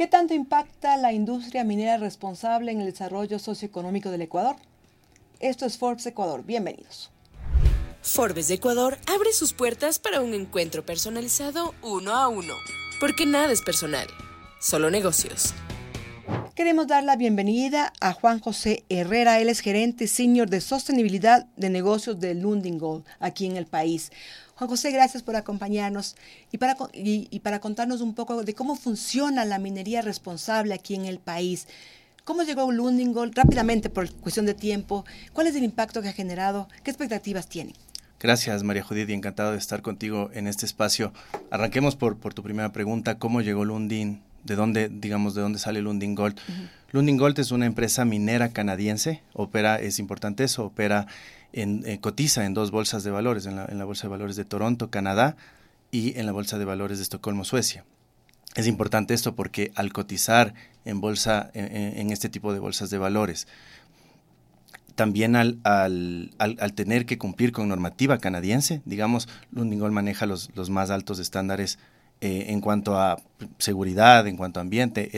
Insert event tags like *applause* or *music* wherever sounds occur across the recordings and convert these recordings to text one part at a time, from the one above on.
¿Qué tanto impacta la industria minera responsable en el desarrollo socioeconómico del Ecuador? Esto es Forbes Ecuador. Bienvenidos. Forbes de Ecuador abre sus puertas para un encuentro personalizado uno a uno, porque nada es personal, solo negocios. Queremos dar la bienvenida a Juan José Herrera, él es gerente senior de sostenibilidad de negocios de Lundin Gold aquí en el país. Juan José, gracias por acompañarnos y para, y, para contarnos un poco de cómo funciona la minería responsable aquí en el país. ¿Cómo llegó Lundin Gold? Rápidamente, por cuestión de tiempo, ¿cuál es el impacto que ha generado? ¿Qué expectativas tiene? Gracias, María Judith, y encantado de estar contigo en este espacio. Arranquemos por, por tu primera pregunta, ¿cómo llegó Lundin? ¿De dónde, digamos, de dónde sale Lundin Gold? Lundin Gold es una empresa minera canadiense, opera, es importante eso, opera en, eh, cotiza en dos bolsas de valores, en la, Bolsa de Valores de Toronto, Canadá, y en la Bolsa de Valores de Estocolmo, Suecia. Es importante esto porque al cotizar en bolsa, en, este tipo de bolsas de valores, también al, tener que cumplir con normativa canadiense, digamos, Lundingol maneja los, más altos estándares eh, en cuanto a seguridad, en cuanto a ambiente,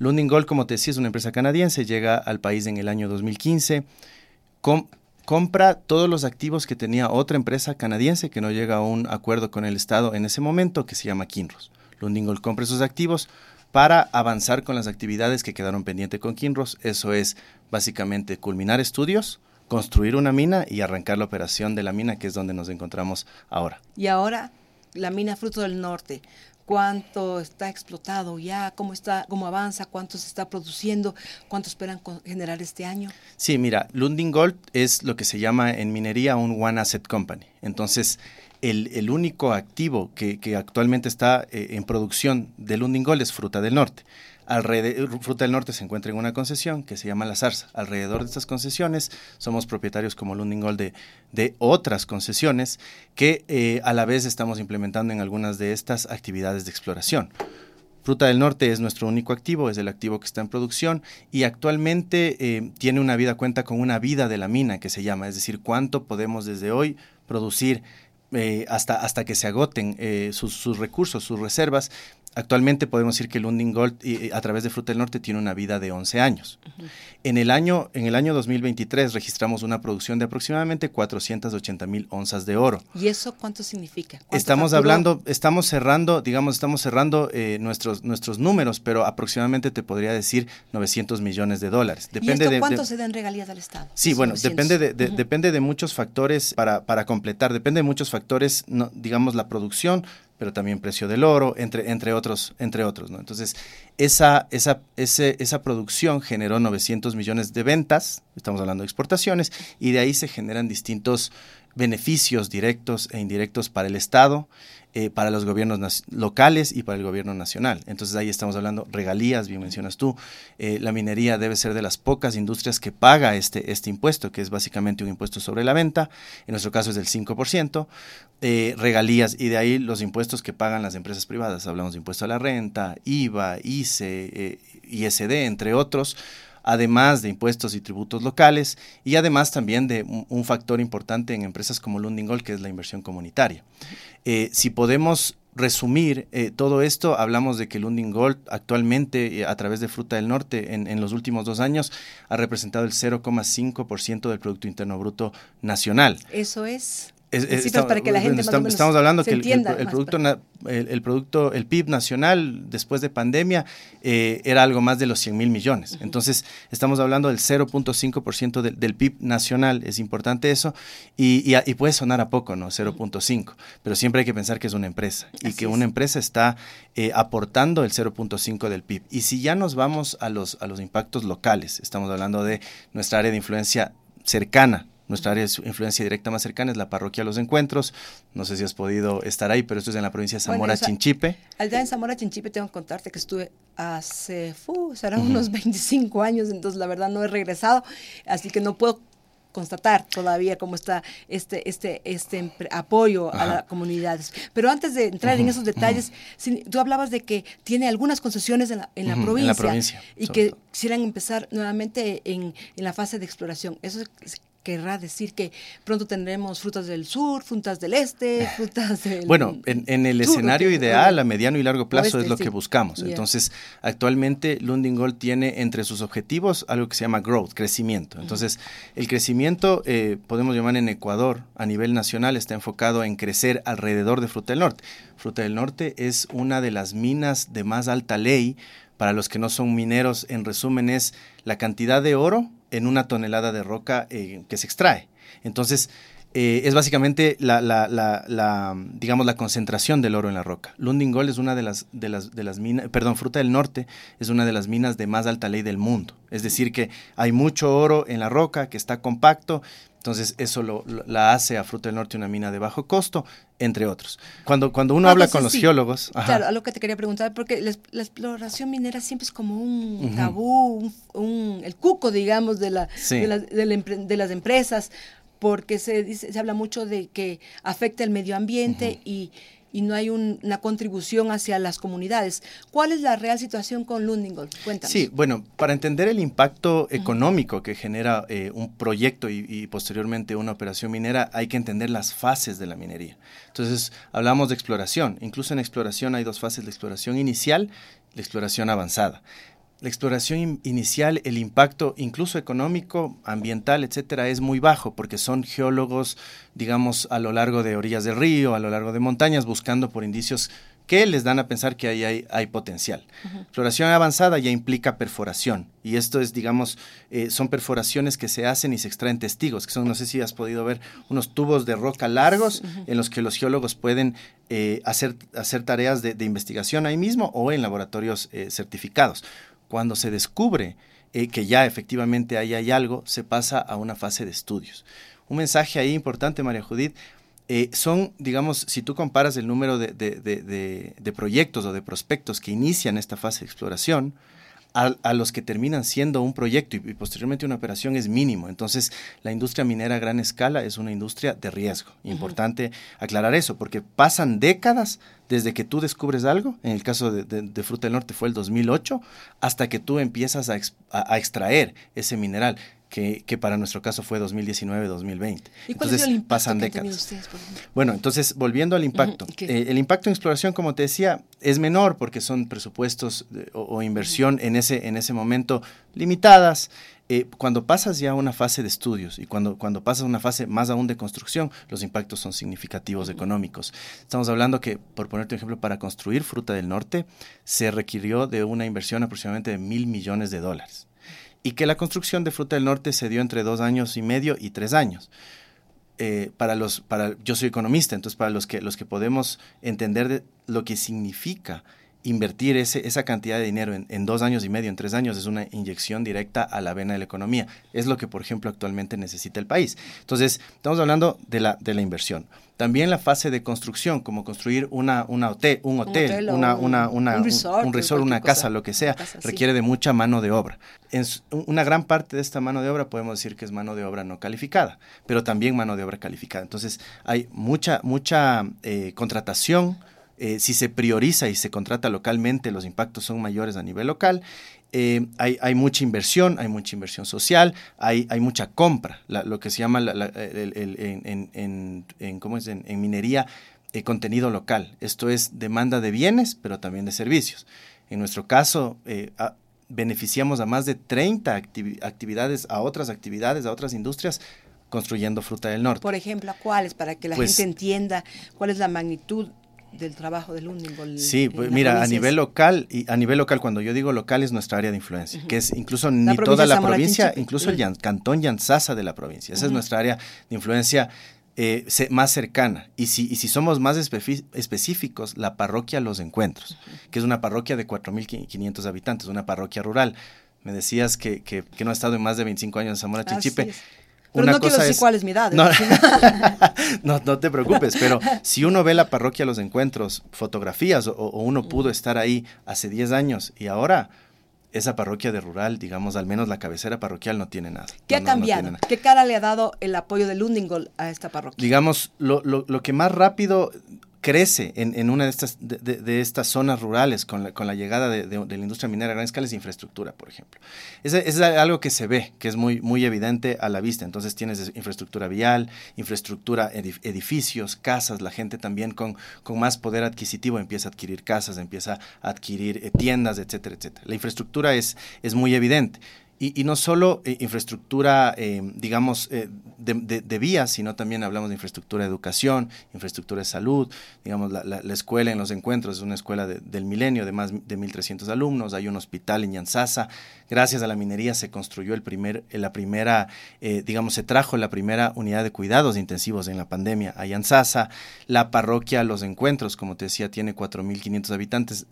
etc. Lundingol, como te decía, es una empresa canadiense, llega al país en el año 2015, compra todos los activos que tenía otra empresa canadiense que no llega a un acuerdo con el Estado en ese momento, que se llama Kinross. Lundingol compra esos activos para avanzar con las actividades que quedaron pendientes con Kinross. Eso es básicamente culminar estudios, construir una mina y arrancar la operación de la mina, que es donde nos encontramos ahora. Y ahora, la mina Fruto del Norte cuánto está explotado ya, cómo está, cómo avanza, cuánto se está produciendo, cuánto esperan generar este año. Sí, mira, Lundin Gold es lo que se llama en minería un One Asset Company. Entonces, el, único activo que, que actualmente está eh, en producción de Lundin Gold es Fruta del Norte. Alrededor, Fruta del Norte se encuentra en una concesión que se llama La Zarza. Alrededor de estas concesiones somos propietarios como Lundin Gold de, de otras concesiones que eh, a la vez estamos implementando en algunas de estas actividades de exploración. Fruta del Norte es nuestro único activo, es el activo que está en producción y actualmente eh, tiene una vida, cuenta con una vida de la mina que se llama, es decir, cuánto podemos desde hoy producir eh, hasta, hasta que se agoten sus, recursos, sus reservas Actualmente podemos decir que el Lundin Gold a través de Fruta del Norte tiene una vida de 11 años. en, el año, en el año 2023 registramos una producción de aproximadamente 480 mil onzas de oro. ¿Y eso cuánto significa? Estamos hablando, estamos cerrando, digamos, estamos cerrando eh, nuestros, nuestros números, pero aproximadamente te podría decir 900 millones de dólares. Depende ¿Y esto cuánto se dan regalías al Estado? Sí, bueno, depende de, depende de muchos factores para, para completar, depende de muchos factores, no, digamos, la producción, pero también precio del oro, entre, entre otros, entre otros, ¿no? Entonces, esa, esa, ese, esa producción generó 900 millones de ventas, estamos hablando de exportaciones, y de ahí se generan distintos beneficios directos e indirectos para el Estado, eh, para los gobiernos locales y para el gobierno nacional. Entonces ahí estamos hablando regalías, bien mencionas tú. Eh, la minería debe ser de las pocas industrias que paga este, este impuesto, que es básicamente un impuesto sobre la venta. En nuestro caso es del 5%. Eh, regalías y de ahí los impuestos que pagan las empresas privadas. Hablamos de impuesto a la renta, IVA, ICE, ISD, entre otros además de impuestos y tributos locales y además también de un, factor importante en empresas como Lundingol, que es la inversión comunitaria. Eh, si podemos resumir eh, todo esto, hablamos de que Lundin Gold actualmente, eh, a través de Fruta del Norte, en, en los últimos dos años, ha representado el 0,5% del Producto Interno Bruto nacional. Eso es estamos, para que la gente estamos, hablando que el, producto el, producto el PIB nacional después de pandemia eh, era algo más de los 100 mil millones. Entonces estamos hablando del 0.5% del, del PIB nacional es importante eso y, y, puede sonar a poco no 0.5 pero siempre hay que pensar que es una empresa y que una empresa está eh, aportando el 0.5 del PIB y si ya nos vamos a los a los impactos locales estamos hablando de nuestra área de influencia cercana nuestra área de influencia directa más cercana es la parroquia Los Encuentros. No sé si has podido estar ahí, pero esto es en la provincia de Zamora Chinchipe. Allá en Zamora Chinchipe tengo que contarte que estuve hace, serán unos *laughs* 25 años, entonces la verdad no he regresado, así que no puedo constatar todavía cómo está este, este, este apoyo a las comunidades. Pero antes de entrar en esos detalles, tú hablabas de que tiene algunas concesiones en la, en la, provincia, y que quisieran empezar nuevamente en, en, la fase de exploración. ¿Eso querrá decir que pronto tendremos frutas del sur, frutas del este, *laughs* frutas del... Bueno, en, el escenario ideal, a mediano y largo plazo, es lo que buscamos. Entonces, actualmente Lundin Gold tiene entre sus objetivos algo que se llama growth, crecimiento. Entonces, el crecimiento, eh, podemos llamar en Ecuador, a nivel nacional, está enfocado en crecer alrededor de Fruta del Norte. Fruta del Norte es una de las minas de más alta ley. Para los que no son mineros, en resumen, es la cantidad de oro en una tonelada de roca eh, que se extrae. Entonces, eh, es básicamente la, la, digamos, la concentración del oro en la roca. Lundin es una de las, de las, de las minas, perdón, Fruta del Norte es una de las minas de más alta ley del mundo. Es decir, que hay mucho oro en la roca que está compacto, entonces eso lo, la hace a Fruta del Norte una mina de bajo costo, entre otros. Cuando, cuando uno habla con los geólogos... Claro, a lo que te quería preguntar, porque la, exploración minera siempre es como un tabú, un, el cuco, digamos, de, la, de, las empresas, porque se, dice, se habla mucho de que afecta el medio ambiente y y no hay una contribución hacia las comunidades. ¿Cuál es la real situación con Lundingol? Cuéntanos. Sí, bueno, para entender el impacto económico que genera eh, un proyecto y, posteriormente una operación minera, hay que entender las fases de la minería. Entonces, hablamos de exploración. Incluso en exploración hay dos fases, la exploración inicial y la exploración avanzada la exploración inicial, el impacto incluso económico, ambiental, etcétera, es muy bajo porque son geólogos, digamos, a lo largo de orillas del río, a lo largo de montañas, buscando por indicios que les dan a pensar que ahí hay, potencial. Exploración avanzada ya implica perforación y esto es, digamos, eh, son perforaciones que se hacen y se extraen testigos, que son, no sé si has podido ver, unos tubos de roca largos en los que los geólogos pueden eh, hacer, hacer tareas de, investigación ahí mismo o en laboratorios eh, certificados. Cuando se descubre eh, que ya efectivamente ahí hay algo, se pasa a una fase de estudios. Un mensaje ahí importante, María Judith, eh, son, digamos, si tú comparas el número de, de, proyectos o de prospectos que inician esta fase de exploración, a, los que terminan siendo un proyecto y, posteriormente una operación es mínimo. Entonces, la industria minera a gran escala es una industria de riesgo. Importante aclarar eso, porque pasan décadas desde que tú descubres algo, en el caso de, Fruta del Norte fue el 2008, hasta que tú empiezas a extraer ese mineral que, que, para nuestro caso fue 2019-2020. ¿Y cuál entonces, el impacto pasan décadas. Ustedes, bueno, entonces, volviendo al impacto. Eh, el impacto en exploración, como te decía, es menor porque son presupuestos o, inversión en, ese, en ese momento limitadas. Eh, cuando pasas ya a una fase de estudios y cuando, cuando pasas a una fase más aún de construcción, los impactos son significativos económicos. Estamos hablando que, por ponerte un ejemplo, para construir Fruta del Norte se requirió de una inversión aproximadamente de mil millones de dólares y que la construcción de Fruta del Norte se dio entre dos años y medio y tres años. Eh, para los, para, yo soy economista, entonces para los que, los que podemos entender lo que significa invertir ese, esa cantidad de dinero en, dos años y medio, en tres años, es una inyección directa a la vena de la economía. Es lo que, por ejemplo, actualmente necesita el país. Entonces, estamos hablando de la, de la inversión. También la fase de construcción, como construir una, una hotel, un hotel, una, una, una, un resort, una casa, lo que sea, requiere de mucha mano de obra. En una gran parte de esta mano de obra podemos decir que es mano de obra no calificada, pero también mano de obra calificada. Entonces, hay mucha, mucha eh, contratación eh, si se prioriza y se contrata localmente, los impactos son mayores a nivel local. Eh, hay, hay, mucha inversión, hay mucha inversión social, hay, hay mucha compra, lo que se llama en, en, ¿cómo es? en, minería de contenido local. Esto es demanda de bienes, pero también de servicios. En nuestro caso, eh, beneficiamos a más de 30 actividades, a otras actividades, a otras industrias, construyendo fruta del norte. Por ejemplo, ¿a cuáles? Para que la pues gente entienda cuál es la magnitud del trabajo del Lundingol. Sí, pues mira, a nivel local, y a nivel local, cuando yo digo local es nuestra área de influencia, que es incluso ni toda la provincia, incluso el cantón Yanzasa de la provincia. Esa es nuestra área de influencia eh, más cercana. Y si, y si somos más específicos, la parroquia Los Encuentros, que es una parroquia de 4.500 habitantes, una parroquia rural. Me decías que, que, que, no ha estado en más de 25 años en Zamora Chinchipe. Pero no quiero decir cuál es mi edad. *laughs* No, no, te preocupes, pero si uno ve la parroquia Los Encuentros, fotografías, o, uno pudo mm. estar ahí hace 10 años y ahora esa parroquia de rural, digamos, al menos la cabecera parroquial no tiene nada. ¿Qué ha cambiado? ¿Qué cara le ha dado el apoyo de Lundingol a esta parroquia? Digamos, lo, lo, lo que más rápido crece en, una de estas, de, estas zonas rurales con la, con la llegada de, la industria minera a gran escala es infraestructura, por ejemplo. Es, es, algo que se ve, que es muy, muy evidente a la vista. Entonces tienes infraestructura vial, infraestructura, edificios, casas, la gente también con, con más poder adquisitivo empieza a adquirir casas, empieza a adquirir eh, tiendas, etcétera, etcétera. La infraestructura es, es muy evidente. Y, no solo eh, infraestructura, eh, digamos, eh, de, vías, sino también hablamos de infraestructura de educación, infraestructura de salud, digamos, la, escuela en los encuentros es una escuela del milenio de más de 1.300 alumnos, hay un hospital en Yanzasa, gracias a la minería se construyó el primer, la primera, digamos, se trajo la primera unidad de cuidados intensivos en la pandemia a Yanzasa, la parroquia Los Encuentros, como te decía, tiene 4.500 habitantes,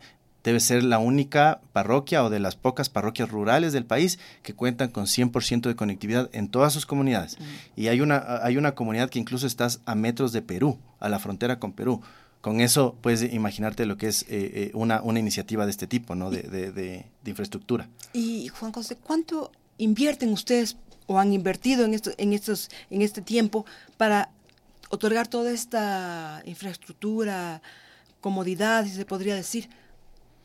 debe ser la única parroquia o de las pocas parroquias rurales del país que cuentan con 100% de conectividad en todas sus comunidades. Y hay una, hay una comunidad que incluso está a metros de Perú, a la frontera con Perú. Con eso puedes imaginarte lo que es eh, eh, una, una iniciativa de este tipo, ¿no? De, de, de, infraestructura. Y Juan José, ¿cuánto invierten ustedes o han invertido en, esto, en, estos, en este tiempo para otorgar toda esta infraestructura, comodidad, si se podría decir,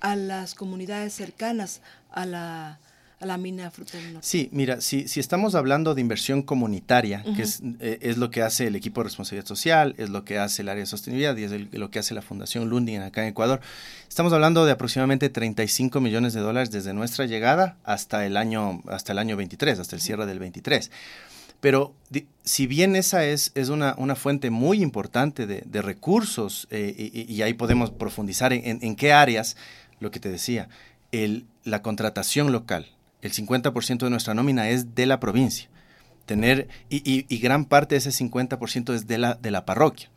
a las comunidades cercanas a la, a la mina Fruta del Norte. Sí, mira, si, si estamos hablando de inversión comunitaria, que es, eh, es, lo que hace el equipo de responsabilidad social, es lo que hace el área de sostenibilidad y es lo que hace la Fundación Lundin acá en Ecuador, estamos hablando de aproximadamente 35 millones de dólares desde nuestra llegada hasta el año, hasta el año 23, hasta el cierre del 23. Pero si bien esa es, es una, una fuente muy importante de, de recursos, eh, y, ahí podemos profundizar en, en qué áreas, lo que te decía, el, la contratación local. El 50% de nuestra nómina es de la provincia. Tener, y, gran parte de ese 50% es de la, de la parroquia.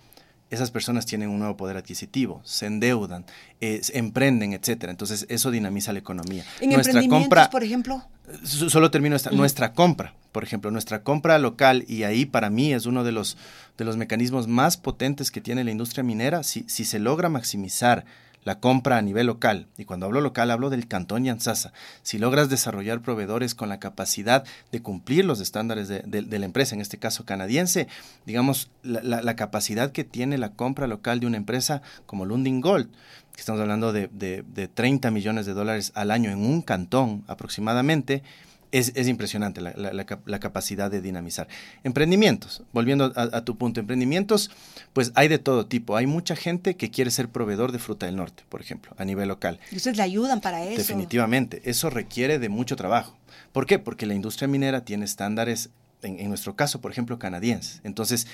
Esas personas tienen un nuevo poder adquisitivo, se endeudan, emprenden, etcétera. Entonces, eso dinamiza la economía. ¿En nuestra compra, por ejemplo? Solo termino esta. Nuestra compra, por ejemplo, nuestra compra local, y ahí para mí es uno de los, de los mecanismos más potentes que tiene la industria minera, si, si se logra maximizar la compra a nivel local. Y cuando hablo local hablo del Cantón Yanzasa. Si logras desarrollar proveedores con la capacidad de cumplir los estándares de, la empresa, en este caso canadiense, digamos, la, capacidad que tiene la compra local de una empresa como Lundin Gold, que estamos hablando de, de 30 millones de dólares al año en un cantón aproximadamente, es, impresionante la, capacidad de dinamizar. Emprendimientos, volviendo a, tu punto, emprendimientos, pues hay de todo tipo. Hay mucha gente que quiere ser proveedor de fruta del norte, por ejemplo, a nivel local. ¿Y ustedes le ayudan para eso? Definitivamente, eso requiere de mucho trabajo. ¿Por qué? Porque la industria minera tiene estándares, en, en nuestro caso, por ejemplo, canadienses. Entonces,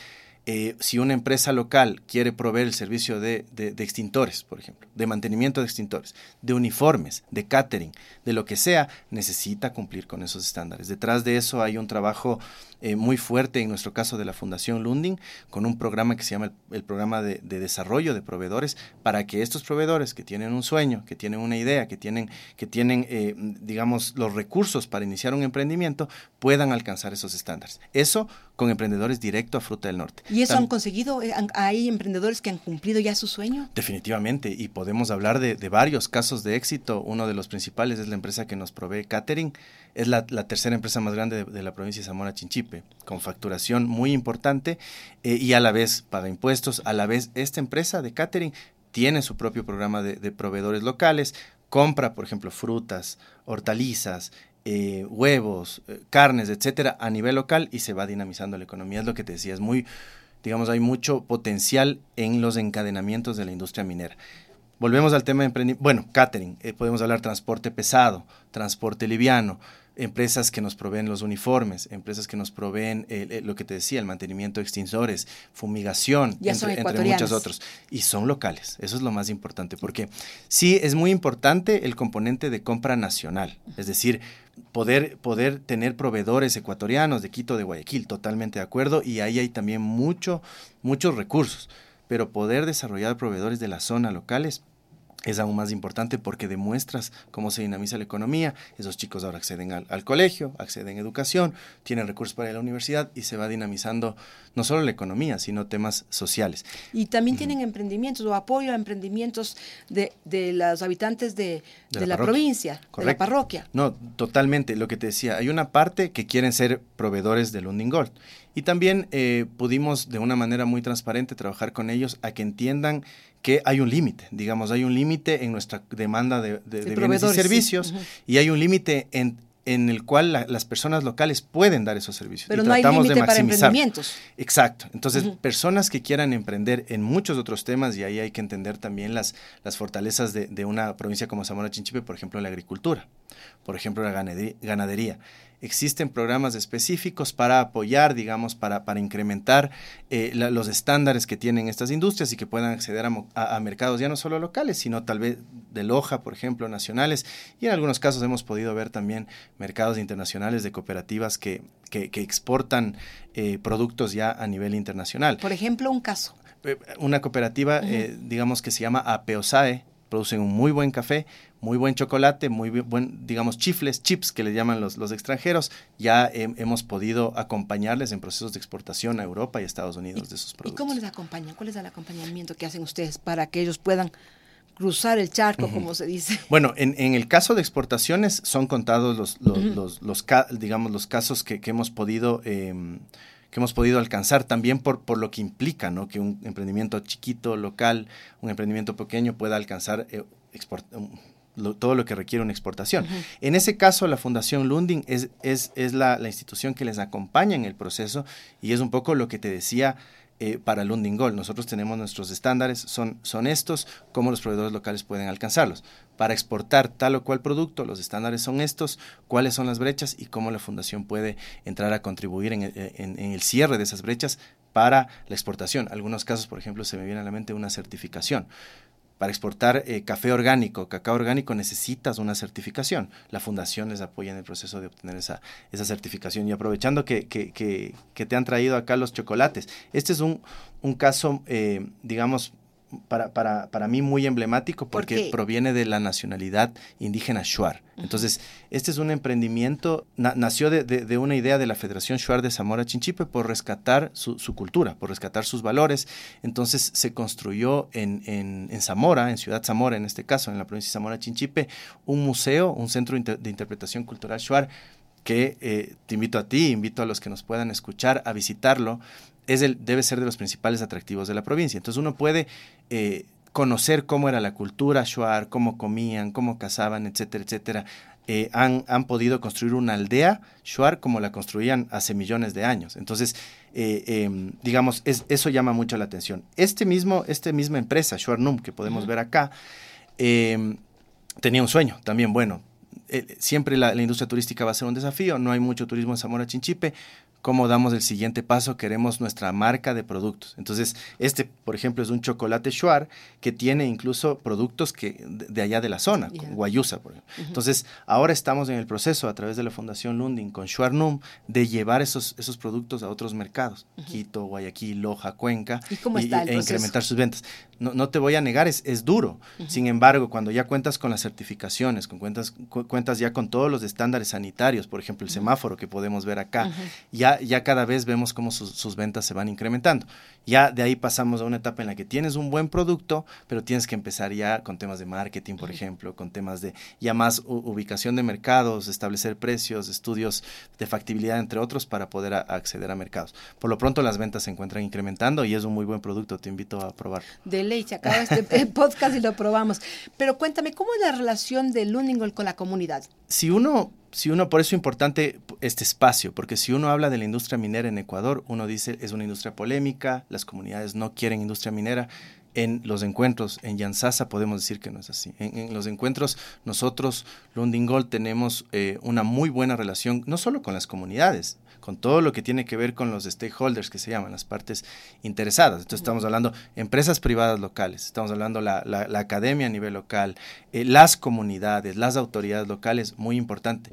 eh, si una empresa local quiere proveer el servicio de, extintores, por ejemplo, de mantenimiento de extintores, de uniformes, de catering, de lo que sea, necesita cumplir con esos estándares. Detrás de eso hay un trabajo eh, muy fuerte, en nuestro caso de la Fundación Lunding, con un programa que se llama el, Programa de, Desarrollo de Proveedores, para que estos proveedores que tienen un sueño, que tienen una idea, que tienen, que tienen eh, digamos, los recursos para iniciar un emprendimiento, puedan alcanzar esos estándares. Eso con emprendedores directo a Fruta del Norte. ¿Y eso han conseguido? Eh, ¿Hay emprendedores que han cumplido ya su sueño? Definitivamente, y podemos hablar de, de varios casos de éxito. Uno de los principales es la empresa que nos provee catering es la, tercera empresa más grande de, la provincia de Zamora Chinchipe, con facturación muy importante eh, y a la vez paga impuestos. A la vez, esta empresa de catering tiene su propio programa de, proveedores locales, compra, por ejemplo, frutas, hortalizas, eh, huevos, eh, carnes, etcétera, a nivel local y se va dinamizando la economía. Es lo que te decía, es muy, digamos, hay mucho potencial en los encadenamientos de la industria minera. Volvemos al tema de emprendimiento. Bueno, catering, podemos hablar transporte pesado, transporte liviano, empresas que nos proveen los uniformes, empresas que nos proveen lo que te decía, el mantenimiento de extintores, fumigación, entre, entre, muchos otros. Y son locales, eso es lo más importante, porque sí es muy importante el componente de compra nacional, es decir, poder, poder tener proveedores ecuatorianos de Quito, de Guayaquil, totalmente de acuerdo, y ahí hay también mucho, muchos recursos, pero poder desarrollar proveedores de la zona locales es aún más importante porque demuestras cómo se dinamiza la economía. Esos chicos ahora acceden al, colegio, acceden a educación, tienen recursos para ir a la universidad y se va dinamizando no solo la economía, sino temas sociales. Y también tienen emprendimientos o apoyo a emprendimientos de, de los habitantes de, la, provincia, de la parroquia. No, totalmente. Lo que te decía, hay una parte que quieren ser proveedores del Lundin Gold. Y también eh, pudimos de una manera muy transparente trabajar con ellos a que entiendan que hay un límite, digamos, hay un límite en nuestra demanda de, bienes y servicios y hay un límite en, en el cual las personas locales pueden dar esos servicios. Pero no hay límite para emprendimientos. Exacto. Entonces, personas que quieran emprender en muchos otros temas, y ahí hay que entender también las, las fortalezas de, de una provincia como Zamora Chinchipe, por ejemplo, la agricultura, por ejemplo, la ganadería existen programas específicos para apoyar, digamos, para, para incrementar eh, los estándares que tienen estas industrias y que puedan acceder a, mercados ya no solo locales, sino tal vez de loja, por ejemplo, nacionales. Y en algunos casos hemos podido ver también mercados internacionales de cooperativas que, que, exportan eh, productos ya a nivel internacional. Por ejemplo, un caso. Eh, una cooperativa, digamos, que se llama APEOSAE, producen un muy buen café, muy buen chocolate, muy buen, digamos, chifles, chips que le llaman los, los extranjeros. Ya hemos podido acompañarles en procesos de exportación a Europa y Estados Unidos de sus productos. ¿Y cómo les acompañan? ¿Cuál es el acompañamiento que hacen ustedes para que ellos puedan cruzar el charco, como se dice. *laughs* Bueno, en, en, el caso de exportaciones son contados los, los, los, digamos, los casos que, que hemos podido em, que hemos podido alcanzar también por, por lo que implica, ¿no? Que un emprendimiento chiquito, local, un emprendimiento pequeño pueda alcanzar eh, todo lo que requiere una exportación. En ese caso, la Fundación Lunding es, es, es la, la, institución que les acompaña en el proceso y es un poco lo que te decía eh, para Lundin Gold. Nosotros tenemos nuestros estándares, son, son estos, cómo los proveedores locales pueden alcanzarlos. Para exportar tal o cual producto, los estándares son estos, cuáles son las brechas y cómo la fundación puede entrar a contribuir en, en el cierre de esas brechas para la exportación. Algunos casos, por ejemplo, se me viene a la mente una certificación para exportar eh, café orgánico, cacao orgánico, necesitas una certificación. La fundación les apoya en el proceso de obtener esa, esa certificación. Y aprovechando que, que, que, te han traído acá los chocolates, este es un, un caso, eh, digamos, para, para, para mí muy emblemático porque proviene de la nacionalidad indígena Shuar. Entonces, este es un emprendimiento, nació de, de, una idea de la Federación Shuar de Zamora Chinchipe por rescatar su, su cultura, por rescatar sus valores. Entonces, se construyó en, en, en, Zamora, en Ciudad Zamora en este caso, en la provincia de Zamora Chinchipe, un museo, un centro de interpretación cultural Shuar que eh, te invito a ti, invito a los que nos puedan escuchar a visitarlo, es el, debe ser de los principales atractivos de la provincia. Entonces uno puede eh, conocer cómo era la cultura shuar, cómo comían, cómo cazaban, etcétera, etcétera. Eh, han, han, podido construir una aldea shuar como la construían hace millones de años. Entonces, em, digamos, es, eso llama mucho la atención. Este mismo, esta misma empresa, Shuar Num, que podemos ver acá, em, tenía un sueño también bueno, eh, siempre la, industria turística va a ser un desafío, no hay mucho turismo en Zamora Chinchipe, cómo damos el siguiente paso, queremos nuestra marca de productos. Entonces, este, por ejemplo, es un chocolate Shuar que tiene incluso productos que de, allá de la zona, Guayusa, por ejemplo. Entonces, ahora estamos en el proceso a través de la Fundación Lundin con Shuar Num de llevar esos, esos productos a otros mercados, Quito, Guayaquil, Loja, Cuenca, ¿Y, e incrementar sus ventas. No, no, te voy a negar, es, es duro. Sin embargo, cuando ya cuentas con las certificaciones, con cuentas, cuentas ya con todos los estándares sanitarios, por ejemplo, el semáforo que podemos ver acá, ya ya, cada vez vemos cómo sus, ventas se van incrementando. Ya de ahí pasamos a una etapa en la que tienes un buen producto, pero tienes que empezar ya con temas de marketing, por ejemplo, con temas de ya más ubicación de mercados, establecer precios, estudios de factibilidad, entre otros, para poder acceder a mercados. Por lo pronto las ventas se encuentran incrementando y es un muy buen producto, te invito a probar. De ley, se acaba este *laughs* *laughs* podcast y lo probamos. Pero cuéntame, ¿cómo es la relación de Luningol con la comunidad? Si uno si uno, por eso es importante este espacio, porque si uno habla de la industria minera en Ecuador, uno dice es una industria polémica, las comunidades no quieren industria minera. En los encuentros en Yansasa podemos decir que no es así. En, los encuentros nosotros, Lundingol, tenemos eh, una muy buena relación, no solo con las comunidades, con todo lo que tiene que ver con los stakeholders que se llaman, las partes interesadas. Entonces estamos hablando empresas privadas locales, estamos hablando la, la, academia a nivel local, eh, las comunidades, las autoridades locales, muy importante.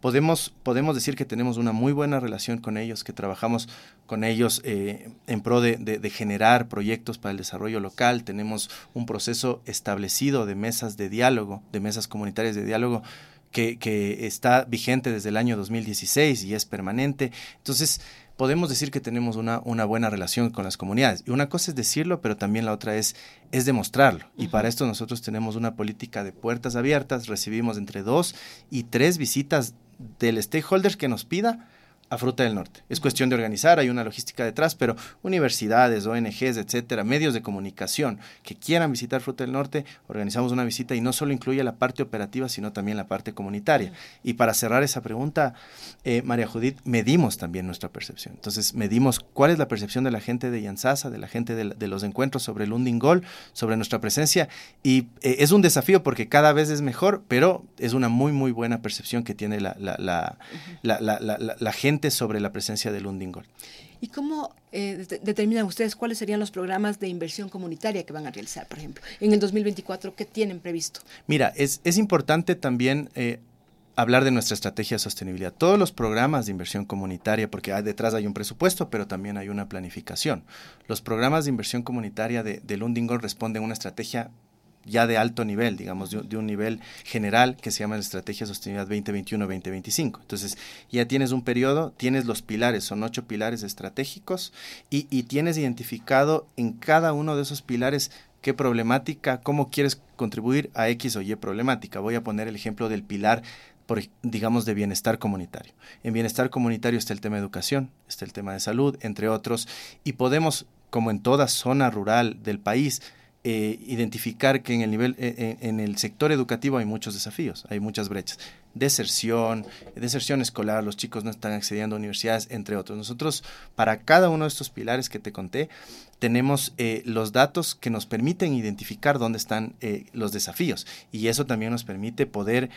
Podemos, podemos decir que tenemos una muy buena relación con ellos, que trabajamos con ellos eh, en pro de, de, generar proyectos para el desarrollo local. Tenemos un proceso establecido de mesas de diálogo, de mesas comunitarias de diálogo que, que, está vigente desde el año 2016 y es permanente. Entonces, podemos decir que tenemos una, una, buena relación con las comunidades. Y una cosa es decirlo, pero también la otra es, es demostrarlo. Y para esto nosotros tenemos una política de puertas abiertas, recibimos entre dos y tres visitas del stakeholder que nos pida a Fruta del Norte. Es cuestión de organizar, hay una logística detrás, pero universidades, ONGs, etcétera, medios de comunicación que quieran visitar Fruta del Norte, organizamos una visita y no solo incluye la parte operativa, sino también la parte comunitaria. Y para cerrar esa pregunta, eh, María Judith, medimos también nuestra percepción. Entonces, medimos cuál es la percepción de la gente de Yansasa, de la gente de, los encuentros sobre el Undingol, sobre nuestra presencia. Y eh, es un desafío porque cada vez es mejor, pero es una muy, muy buena percepción que tiene la, la, la, la gente sobre la presencia del Undingol. ¿Y cómo eh, determinan ustedes cuáles serían los programas de inversión comunitaria que van a realizar, por ejemplo, en el 2024? ¿Qué tienen previsto? Mira, es, es importante también eh, hablar de nuestra estrategia de sostenibilidad. Todos los programas de inversión comunitaria, porque detrás hay un presupuesto, pero también hay una planificación. Los programas de inversión comunitaria de, del Undingol responden a una estrategia ya de alto nivel, digamos, de, un nivel general que se llama la Estrategia Sostenibilidad 2021-2025. Entonces, ya tienes un periodo, tienes los pilares, son ocho pilares estratégicos, y, tienes identificado en cada uno de esos pilares qué problemática, cómo quieres contribuir a X o Y problemática. Voy a poner el ejemplo del pilar digamos, de bienestar comunitario. En bienestar comunitario está el tema de educación, está el tema de salud, entre otros, y podemos, como en toda zona rural del país, eh, identificar que en el nivel, eh, eh, en el sector educativo hay muchos desafíos, hay muchas brechas. Deserción, deserción escolar, los chicos no están accediendo a universidades, entre otros. Nosotros, para cada uno de estos pilares que te conté, tenemos los datos que nos permiten identificar dónde están los desafíos y eso también nos permite poder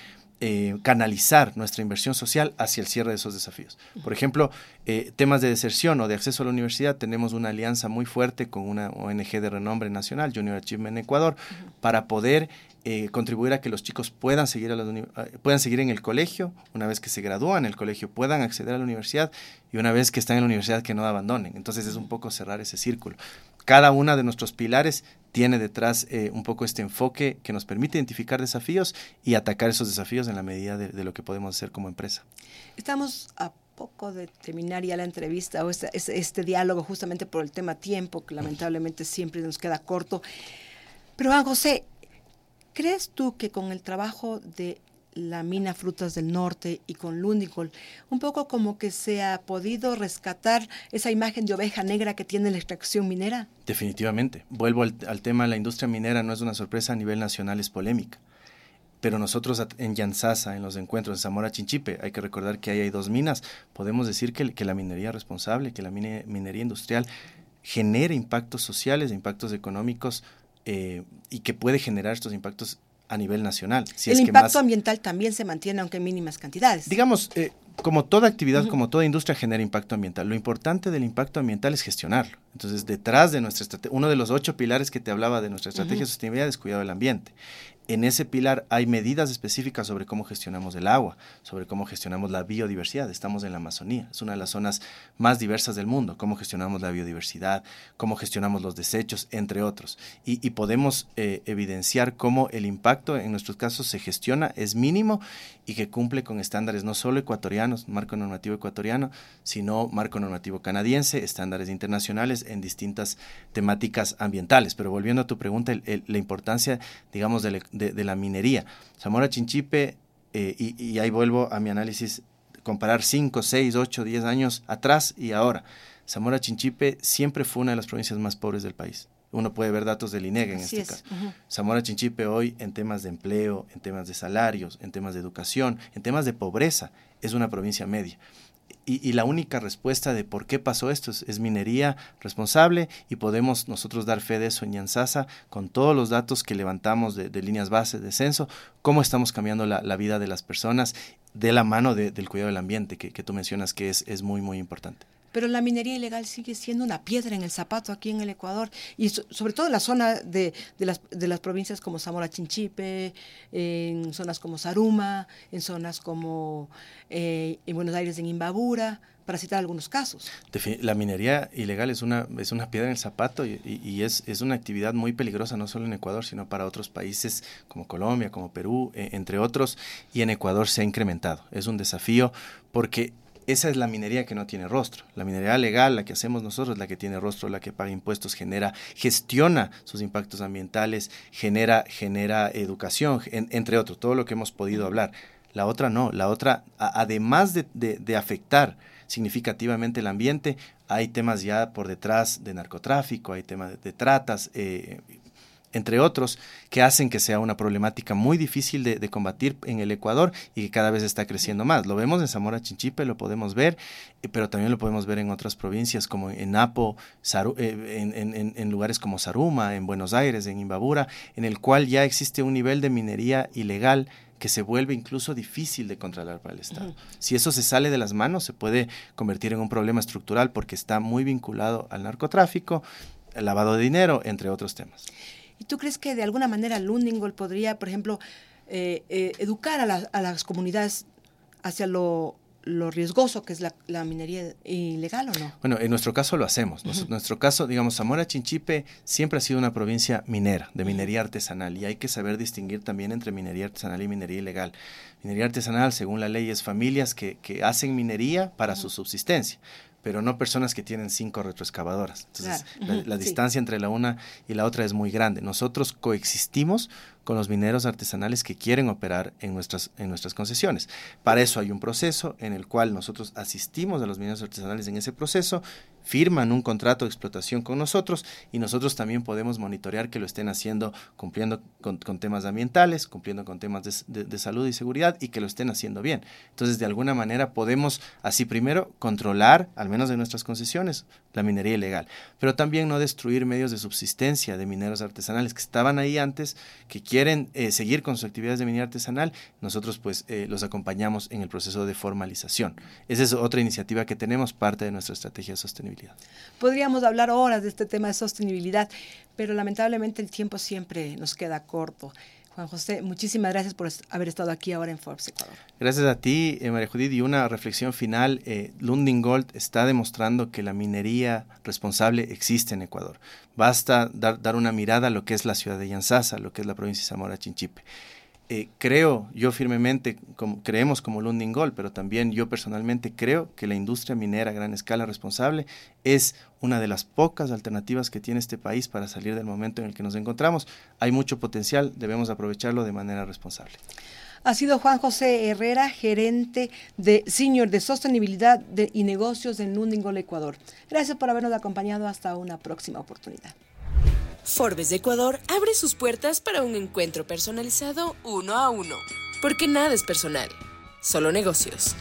eh, canalizar nuestra inversión social hacia el cierre de esos desafíos. Por ejemplo, eh, temas de deserción o de acceso a la universidad, tenemos una alianza muy fuerte con una ONG de renombre nacional, Junior Achievement Ecuador, para poder eh, contribuir a que los chicos puedan seguir, a puedan seguir en el colegio, una vez que se gradúan en el colegio, puedan acceder a la universidad y una vez que están en la universidad que no abandonen. Entonces es un poco cerrar ese círculo. Cada una de nuestros pilares tiene detrás eh, un poco este enfoque que nos permite identificar desafíos y atacar esos desafíos en la medida de, lo que podemos hacer como empresa. Estamos a poco de terminar ya la entrevista o este, este, diálogo justamente por el tema tiempo, que lamentablemente siempre nos queda corto. Pero Juan José, ¿crees tú que con el trabajo de la mina Frutas del Norte y con Lundicol, un poco como que se ha podido rescatar esa imagen de oveja negra que tiene la extracción minera. Definitivamente. Vuelvo al, tema, la industria minera no es una sorpresa a nivel nacional, es polémica. Pero nosotros en Yansasa, en los encuentros de Zamora Chinchipe, hay que recordar que ahí hay dos minas. Podemos decir que, que la minería responsable, que la minería industrial genera impactos sociales, impactos económicos eh, y que puede generar estos impactos a nivel nacional. el impacto ambiental también se mantiene, aunque en mínimas cantidades. Digamos, eh, como toda actividad, como toda industria genera impacto ambiental. Lo importante del impacto ambiental es gestionarlo. Entonces, detrás de nuestra estrategia, uno de los ocho pilares que te hablaba de nuestra estrategia de sostenibilidad es cuidado del ambiente en ese pilar hay medidas específicas sobre cómo gestionamos el agua, sobre cómo gestionamos la biodiversidad. Estamos en la Amazonía, es una de las zonas más diversas del mundo, cómo gestionamos la biodiversidad, cómo gestionamos los desechos, entre otros. Y, podemos eh, evidenciar cómo el impacto en nuestros casos se gestiona, es mínimo y que cumple con estándares no solo ecuatorianos, marco normativo ecuatoriano, sino marco normativo canadiense, estándares internacionales en distintas temáticas ambientales. Pero volviendo a tu pregunta, la importancia, digamos, de la minería. Zamora Chinchipe, eh, y, ahí vuelvo a mi análisis, comparar 5, 6, 8, 10 años atrás y ahora. Zamora Chinchipe siempre fue una de las provincias más pobres del país. Uno puede ver datos del INEG en este caso. Zamora Chinchipe hoy en temas de empleo, en temas de salarios, en temas de educación, en temas de pobreza, es una provincia media y, la única respuesta de por qué pasó esto es, minería responsable y podemos nosotros dar fe de eso en Yansasa con todos los datos que levantamos de, líneas base de censo, cómo estamos cambiando la, vida de las personas de la mano del cuidado del ambiente que, tú mencionas que es, es muy, muy importante. Pero la minería ilegal sigue siendo una piedra en el zapato aquí en el Ecuador y sobre todo en la zona de, las, de las provincias como Zamora Chinchipe, en zonas como Saruma, en zonas como eh, en Buenos Aires, en Imbabura para citar algunos casos. La minería ilegal es una, es una piedra en el zapato y, es, es, una actividad muy peligrosa, no solo en Ecuador, sino para otros países como Colombia, como Perú, e, entre otros, y en Ecuador se ha incrementado. Es un desafío porque esa es la minería que no tiene rostro. La minería legal, la que hacemos nosotros, la que tiene rostro, la que paga impuestos, genera, gestiona sus impactos ambientales, genera, genera educación, entre otros, todo lo que hemos podido hablar. La otra no, la otra, además de, afectar significativamente el ambiente. Hay temas ya por detrás de narcotráfico, hay temas de, tratas, eh, entre otros, que hacen que sea una problemática muy difícil de, combatir en el Ecuador y que cada vez está creciendo más. Lo vemos en Zamora Chinchipe, lo podemos ver, eh, pero también lo podemos ver en otras provincias como en Napo, eh, en, en, lugares como Saruma, en Buenos Aires, en Imbabura, en el cual ya existe un nivel de minería ilegal que se vuelve incluso difícil de controlar para el Estado. Si eso se sale de las manos, se puede convertir en un problema estructural porque está muy vinculado al narcotráfico, el lavado de dinero, entre otros temas. ¿Y tú crees que de alguna manera Lundingol podría, por ejemplo, eh, eh, educar a, a las comunidades hacia lo lo riesgoso que es la, minería ilegal o no? Bueno, en nuestro caso lo hacemos. En nuestro caso, digamos, Zamora Chinchipe siempre ha sido una provincia minera, de minería artesanal, y hay que saber distinguir también entre minería artesanal y minería ilegal. Minería artesanal, según la ley, es familias que, que hacen minería para su subsistencia pero no personas que tienen cinco retroexcavadoras. Entonces, la, *laughs* distancia entre la una y la otra es muy grande. Nosotros coexistimos con los mineros artesanales que quieren operar en nuestras, en nuestras concesiones. Para eso hay un proceso en el cual nosotros asistimos a los mineros artesanales en ese proceso firman un contrato de explotación con nosotros y nosotros también podemos monitorear que lo estén haciendo cumpliendo con, temas ambientales, cumpliendo con temas de, salud y seguridad y que lo estén haciendo bien. Entonces, de alguna manera podemos así primero controlar, al menos de nuestras concesiones, la minería ilegal, pero también no destruir medios de subsistencia de mineros artesanales que estaban ahí antes, que quieren eh, seguir con sus actividades de minería artesanal, nosotros pues eh, los acompañamos en el proceso de formalización. Esa es otra iniciativa que tenemos, parte de nuestra estrategia sostenible. Podríamos hablar horas de este tema de sostenibilidad, pero lamentablemente el tiempo siempre nos queda corto. Juan José, muchísimas gracias por haber estado aquí ahora en Forbes Ecuador. Gracias a ti, eh, María Judith. Y una reflexión final, eh, Lundin Gold está demostrando que la minería responsable existe en Ecuador. Basta dar, una mirada a lo que es la ciudad de Yansasa, lo que es la provincia de Zamora Chinchipe. Eh, creo, yo firmemente, como, creemos como Lundingol, pero también yo personalmente creo que la industria minera a gran escala responsable es una de las pocas alternativas que tiene este país para salir del momento en el que nos encontramos. Hay mucho potencial, debemos aprovecharlo de manera responsable. Ha sido Juan José Herrera, gerente de Senior de Sostenibilidad y Negocios en Lundingol, Ecuador. Gracias por habernos acompañado hasta una próxima oportunidad. Forbes de Ecuador abre sus puertas para un encuentro personalizado uno a uno, porque nada es personal, solo negocios.